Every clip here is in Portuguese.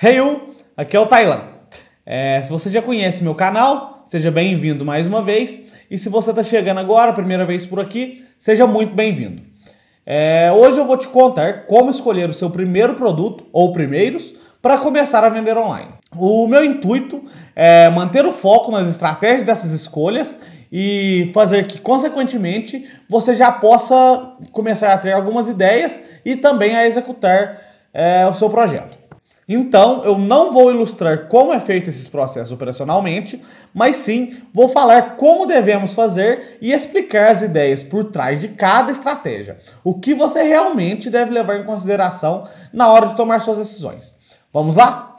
Hey aqui é o Tailan. É, se você já conhece meu canal, seja bem-vindo mais uma vez. E se você está chegando agora, primeira vez por aqui, seja muito bem-vindo. É, hoje eu vou te contar como escolher o seu primeiro produto ou primeiros para começar a vender online. O meu intuito é manter o foco nas estratégias dessas escolhas e fazer que, consequentemente, você já possa começar a ter algumas ideias e também a executar é, o seu projeto. Então, eu não vou ilustrar como é feito esses processos operacionalmente, mas sim vou falar como devemos fazer e explicar as ideias por trás de cada estratégia. O que você realmente deve levar em consideração na hora de tomar suas decisões. Vamos lá?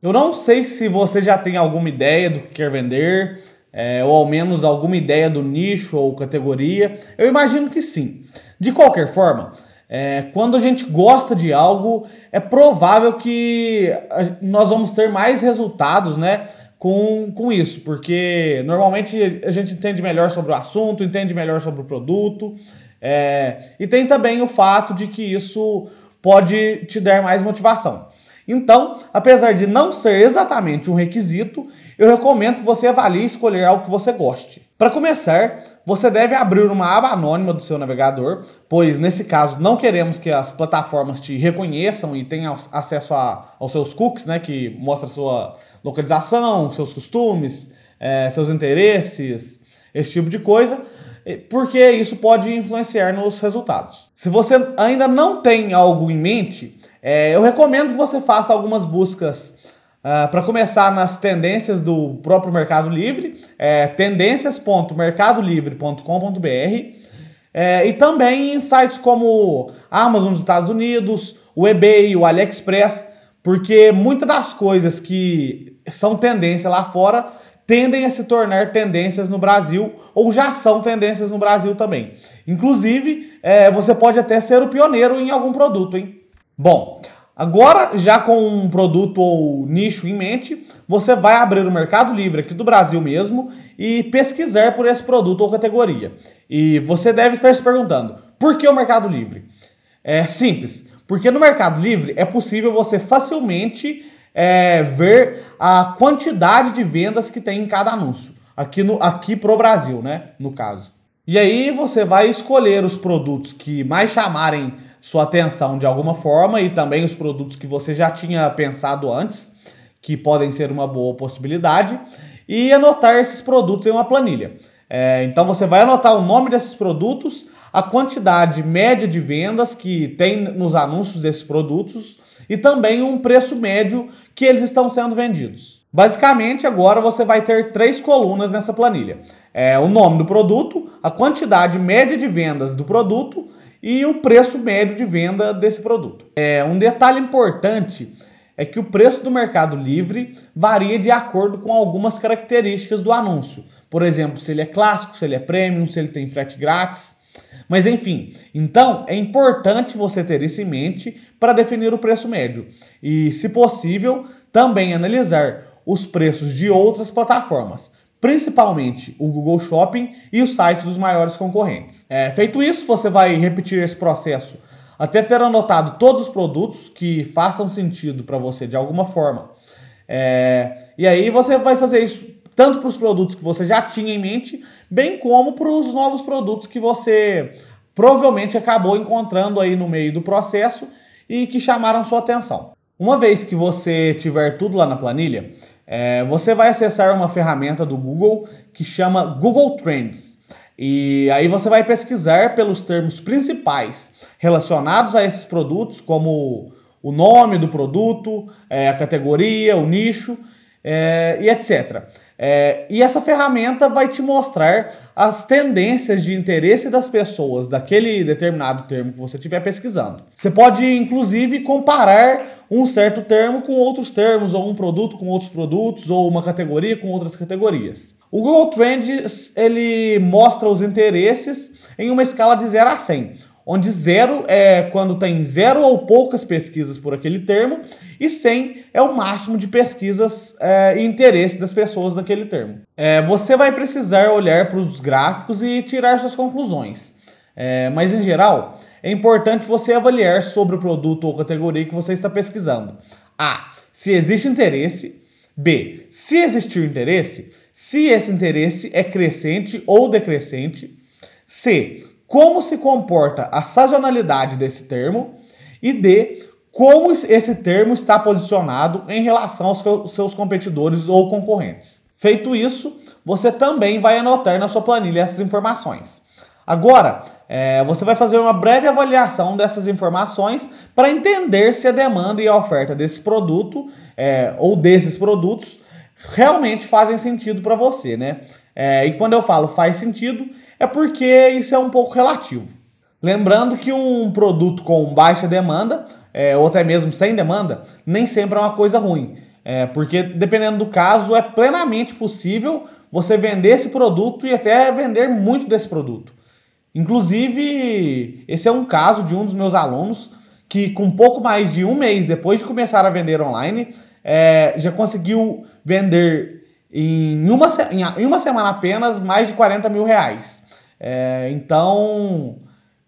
Eu não sei se você já tem alguma ideia do que quer vender, é, ou ao menos alguma ideia do nicho ou categoria. Eu imagino que sim. De qualquer forma, é, quando a gente gosta de algo, é provável que nós vamos ter mais resultados, né? Com, com isso, porque normalmente a gente entende melhor sobre o assunto, entende melhor sobre o produto, é, e tem também o fato de que isso pode te dar mais motivação. Então, apesar de não ser exatamente um requisito, eu recomendo que você avalie escolher algo que você goste. Para começar, você deve abrir uma aba anônima do seu navegador, pois nesse caso não queremos que as plataformas te reconheçam e tenham acesso a, aos seus cookies, né, que mostra sua localização, seus costumes, é, seus interesses, esse tipo de coisa porque isso pode influenciar nos resultados. Se você ainda não tem algo em mente, é, eu recomendo que você faça algumas buscas uh, para começar nas tendências do próprio Mercado Livre, é, tendências.mercadolivre.com.br é, e também em sites como Amazon dos Estados Unidos, o eBay, o AliExpress, porque muitas das coisas que são tendência lá fora tendem a se tornar tendências no Brasil ou já são tendências no Brasil também. Inclusive, é, você pode até ser o pioneiro em algum produto, hein? Bom, agora já com um produto ou nicho em mente, você vai abrir o Mercado Livre aqui do Brasil mesmo e pesquisar por esse produto ou categoria. E você deve estar se perguntando, por que o Mercado Livre? É simples, porque no Mercado Livre é possível você facilmente é, ver a quantidade de vendas que tem em cada anúncio. Aqui, no, aqui pro Brasil, né? No caso. E aí você vai escolher os produtos que mais chamarem sua atenção de alguma forma e também os produtos que você já tinha pensado antes, que podem ser uma boa possibilidade, e anotar esses produtos em uma planilha. É, então você vai anotar o nome desses produtos, a quantidade média de vendas que tem nos anúncios desses produtos e também um preço médio que eles estão sendo vendidos. Basicamente, agora você vai ter três colunas nessa planilha: é, o nome do produto, a quantidade média de vendas do produto e o preço médio de venda desse produto. É, um detalhe importante é que o preço do Mercado Livre varia de acordo com algumas características do anúncio. Por exemplo, se ele é clássico, se ele é premium, se ele tem frete grátis. Mas enfim, então é importante você ter isso em mente para definir o preço médio e, se possível, também analisar os preços de outras plataformas principalmente o Google Shopping e o site dos maiores concorrentes. É, feito isso, você vai repetir esse processo até ter anotado todos os produtos que façam sentido para você de alguma forma. É, e aí você vai fazer isso tanto para os produtos que você já tinha em mente, bem como para os novos produtos que você provavelmente acabou encontrando aí no meio do processo e que chamaram sua atenção. Uma vez que você tiver tudo lá na planilha, é, você vai acessar uma ferramenta do Google que chama Google Trends. E aí você vai pesquisar pelos termos principais relacionados a esses produtos, como o nome do produto, é, a categoria, o nicho é, e etc. É, e essa ferramenta vai te mostrar as tendências de interesse das pessoas daquele determinado termo que você estiver pesquisando. Você pode, inclusive, comparar um certo termo com outros termos, ou um produto com outros produtos, ou uma categoria com outras categorias. O Google Trends ele mostra os interesses em uma escala de 0 a 100 onde zero é quando tem zero ou poucas pesquisas por aquele termo, e 100 é o máximo de pesquisas é, e interesse das pessoas naquele termo. É, você vai precisar olhar para os gráficos e tirar suas conclusões, é, mas em geral é importante você avaliar sobre o produto ou categoria que você está pesquisando. A. Se existe interesse. B. Se existir interesse, se esse interesse é crescente ou decrescente. C. Como se comporta a sazonalidade desse termo. E D. Como esse termo está posicionado em relação aos seus competidores ou concorrentes. Feito isso, você também vai anotar na sua planilha essas informações. Agora, é, você vai fazer uma breve avaliação dessas informações para entender se a demanda e a oferta desse produto é, ou desses produtos realmente fazem sentido para você, né? É, e quando eu falo faz sentido, é porque isso é um pouco relativo. Lembrando que um produto com baixa demanda, é, ou até mesmo sem demanda, nem sempre é uma coisa ruim. É, porque dependendo do caso, é plenamente possível você vender esse produto e até vender muito desse produto. Inclusive, esse é um caso de um dos meus alunos que, com pouco mais de um mês depois de começar a vender online, é, já conseguiu vender em uma, em uma semana apenas mais de 40 mil reais. É, então,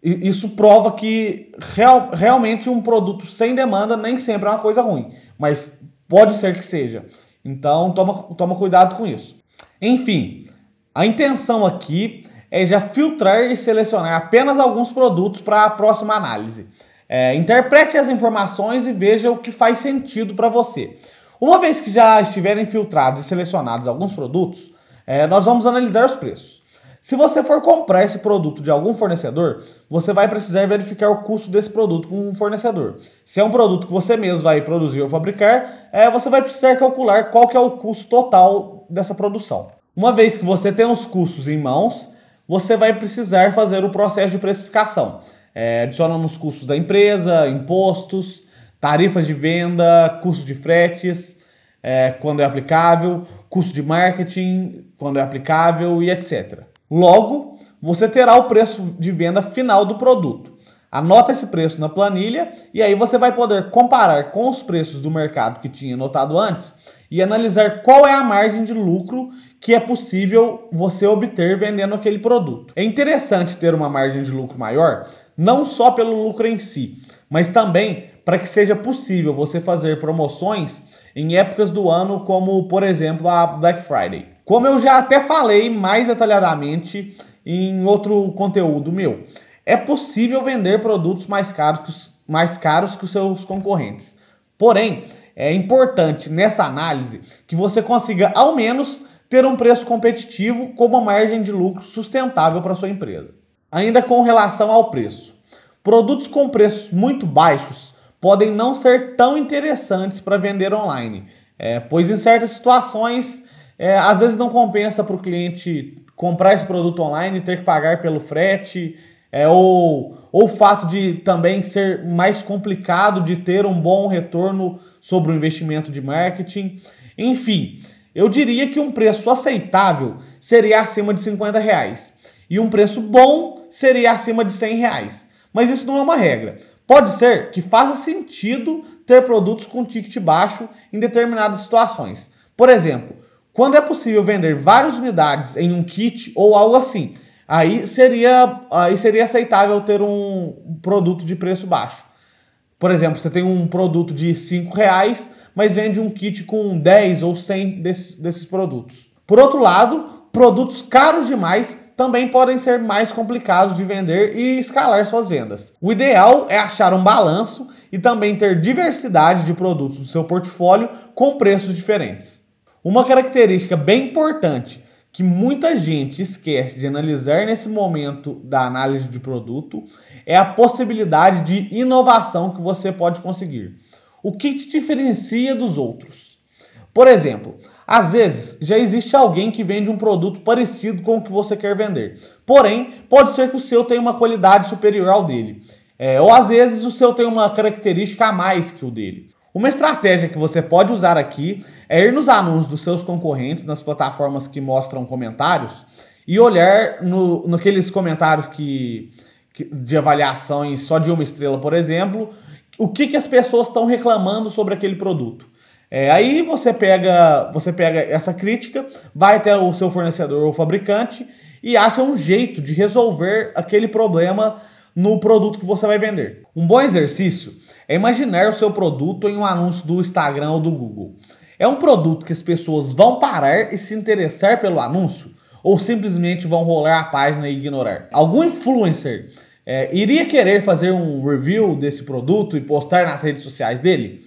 isso prova que real, realmente um produto sem demanda nem sempre é uma coisa ruim, mas pode ser que seja. Então, toma, toma cuidado com isso. Enfim, a intenção aqui é já filtrar e selecionar apenas alguns produtos para a próxima análise. É, interprete as informações e veja o que faz sentido para você. Uma vez que já estiverem filtrados e selecionados alguns produtos, é, nós vamos analisar os preços. Se você for comprar esse produto de algum fornecedor, você vai precisar verificar o custo desse produto com um fornecedor. Se é um produto que você mesmo vai produzir ou fabricar, é, você vai precisar calcular qual que é o custo total dessa produção. Uma vez que você tem os custos em mãos, você vai precisar fazer o processo de precificação, é, adicionando os custos da empresa, impostos, tarifas de venda, custo de fretes, é, quando é aplicável, custo de marketing, quando é aplicável e etc. Logo, você terá o preço de venda final do produto. Anota esse preço na planilha e aí você vai poder comparar com os preços do mercado que tinha notado antes e analisar qual é a margem de lucro que é possível você obter vendendo aquele produto. É interessante ter uma margem de lucro maior, não só pelo lucro em si, mas também para que seja possível você fazer promoções em épocas do ano, como por exemplo a Black Friday. Como eu já até falei mais detalhadamente em outro conteúdo meu, é possível vender produtos mais caros, mais caros que os seus concorrentes. Porém, é importante nessa análise que você consiga ao menos ter um preço competitivo com uma margem de lucro sustentável para sua empresa. Ainda com relação ao preço, produtos com preços muito baixos podem não ser tão interessantes para vender online, é, pois em certas situações é, às vezes não compensa para o cliente comprar esse produto online ter que pagar pelo frete, é, ou, ou o fato de também ser mais complicado de ter um bom retorno sobre o investimento de marketing. Enfim, eu diria que um preço aceitável seria acima de 50 reais e um preço bom seria acima de 100 reais. Mas isso não é uma regra. Pode ser que faça sentido ter produtos com ticket baixo em determinadas situações. Por exemplo, quando é possível vender várias unidades em um kit ou algo assim, aí seria, aí seria aceitável ter um produto de preço baixo. Por exemplo, você tem um produto de 5 reais, mas vende um kit com 10 ou 100 desses, desses produtos. Por outro lado, produtos caros demais também podem ser mais complicados de vender e escalar suas vendas. O ideal é achar um balanço e também ter diversidade de produtos no seu portfólio com preços diferentes. Uma característica bem importante que muita gente esquece de analisar nesse momento da análise de produto é a possibilidade de inovação que você pode conseguir. O que te diferencia dos outros? Por exemplo, às vezes já existe alguém que vende um produto parecido com o que você quer vender, porém pode ser que o seu tenha uma qualidade superior ao dele, é, ou às vezes o seu tem uma característica a mais que o dele. Uma estratégia que você pode usar aqui é ir nos anúncios dos seus concorrentes, nas plataformas que mostram comentários, e olhar no, naqueles comentários que, que, de avaliações só de uma estrela, por exemplo, o que, que as pessoas estão reclamando sobre aquele produto. É, aí você pega, você pega essa crítica, vai até o seu fornecedor ou fabricante e acha um jeito de resolver aquele problema no produto que você vai vender. Um bom exercício é imaginar o seu produto em um anúncio do Instagram ou do Google. É um produto que as pessoas vão parar e se interessar pelo anúncio ou simplesmente vão rolar a página e ignorar? Algum influencer é, iria querer fazer um review desse produto e postar nas redes sociais dele?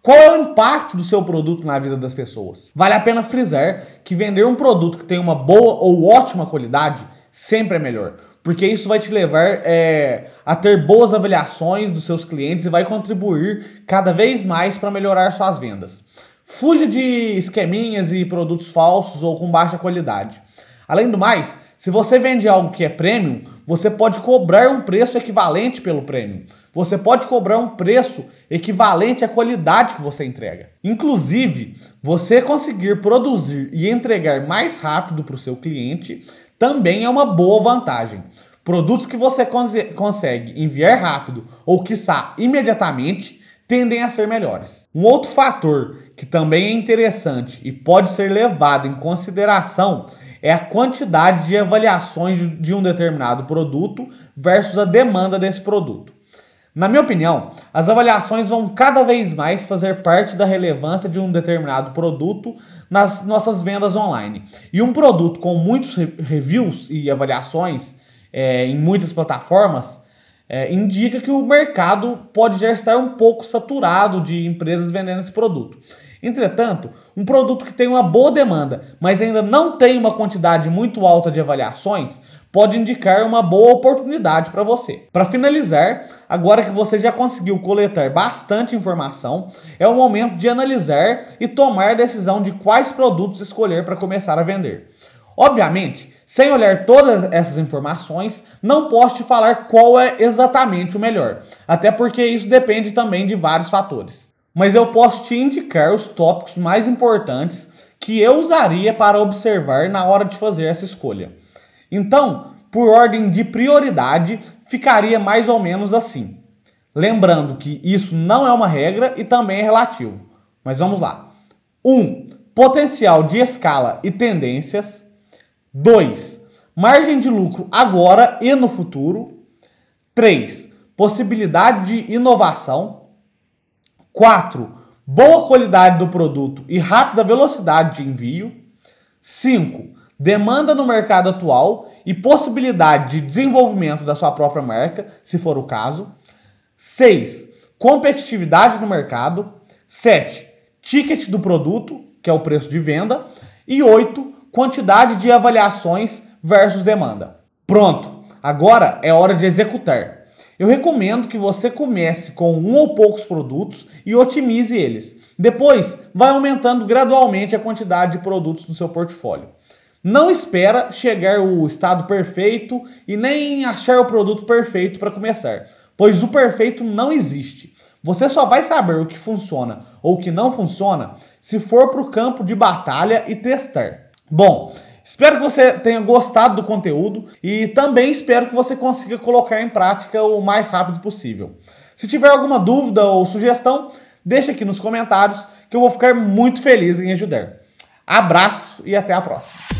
Qual é o impacto do seu produto na vida das pessoas? Vale a pena frisar que vender um produto que tem uma boa ou ótima qualidade sempre é melhor, porque isso vai te levar é, a ter boas avaliações dos seus clientes e vai contribuir cada vez mais para melhorar suas vendas. Fuja de esqueminhas e produtos falsos ou com baixa qualidade. Além do mais, se você vende algo que é premium, você pode cobrar um preço equivalente pelo premium. Você pode cobrar um preço equivalente à qualidade que você entrega. Inclusive, você conseguir produzir e entregar mais rápido para o seu cliente também é uma boa vantagem. Produtos que você consegue enviar rápido ou quiçá imediatamente tendem a ser melhores. Um outro fator que também é interessante e pode ser levado em consideração é a quantidade de avaliações de um determinado produto versus a demanda desse produto. Na minha opinião, as avaliações vão cada vez mais fazer parte da relevância de um determinado produto nas nossas vendas online. E um produto com muitos reviews e avaliações é, em muitas plataformas é, indica que o mercado pode já estar um pouco saturado de empresas vendendo esse produto. Entretanto, um produto que tem uma boa demanda, mas ainda não tem uma quantidade muito alta de avaliações, pode indicar uma boa oportunidade para você. Para finalizar, agora que você já conseguiu coletar bastante informação, é o momento de analisar e tomar a decisão de quais produtos escolher para começar a vender. Obviamente, sem olhar todas essas informações, não posso te falar qual é exatamente o melhor, até porque isso depende também de vários fatores. Mas eu posso te indicar os tópicos mais importantes que eu usaria para observar na hora de fazer essa escolha. Então, por ordem de prioridade, ficaria mais ou menos assim. Lembrando que isso não é uma regra e também é relativo. Mas vamos lá. 1. Um, potencial de escala e tendências. 2. Margem de lucro agora e no futuro. 3. Possibilidade de inovação. 4. Boa qualidade do produto e rápida velocidade de envio. 5. Demanda no mercado atual e possibilidade de desenvolvimento da sua própria marca, se for o caso. 6. Competitividade no mercado. 7. Ticket do produto, que é o preço de venda. E 8 quantidade de avaliações versus demanda. Pronto, agora é hora de executar. Eu recomendo que você comece com um ou poucos produtos e otimize eles. Depois, vai aumentando gradualmente a quantidade de produtos no seu portfólio. Não espera chegar o estado perfeito e nem achar o produto perfeito para começar, pois o perfeito não existe. Você só vai saber o que funciona ou o que não funciona se for para o campo de batalha e testar. Bom, espero que você tenha gostado do conteúdo e também espero que você consiga colocar em prática o mais rápido possível. Se tiver alguma dúvida ou sugestão, deixa aqui nos comentários que eu vou ficar muito feliz em ajudar. Abraço e até a próxima.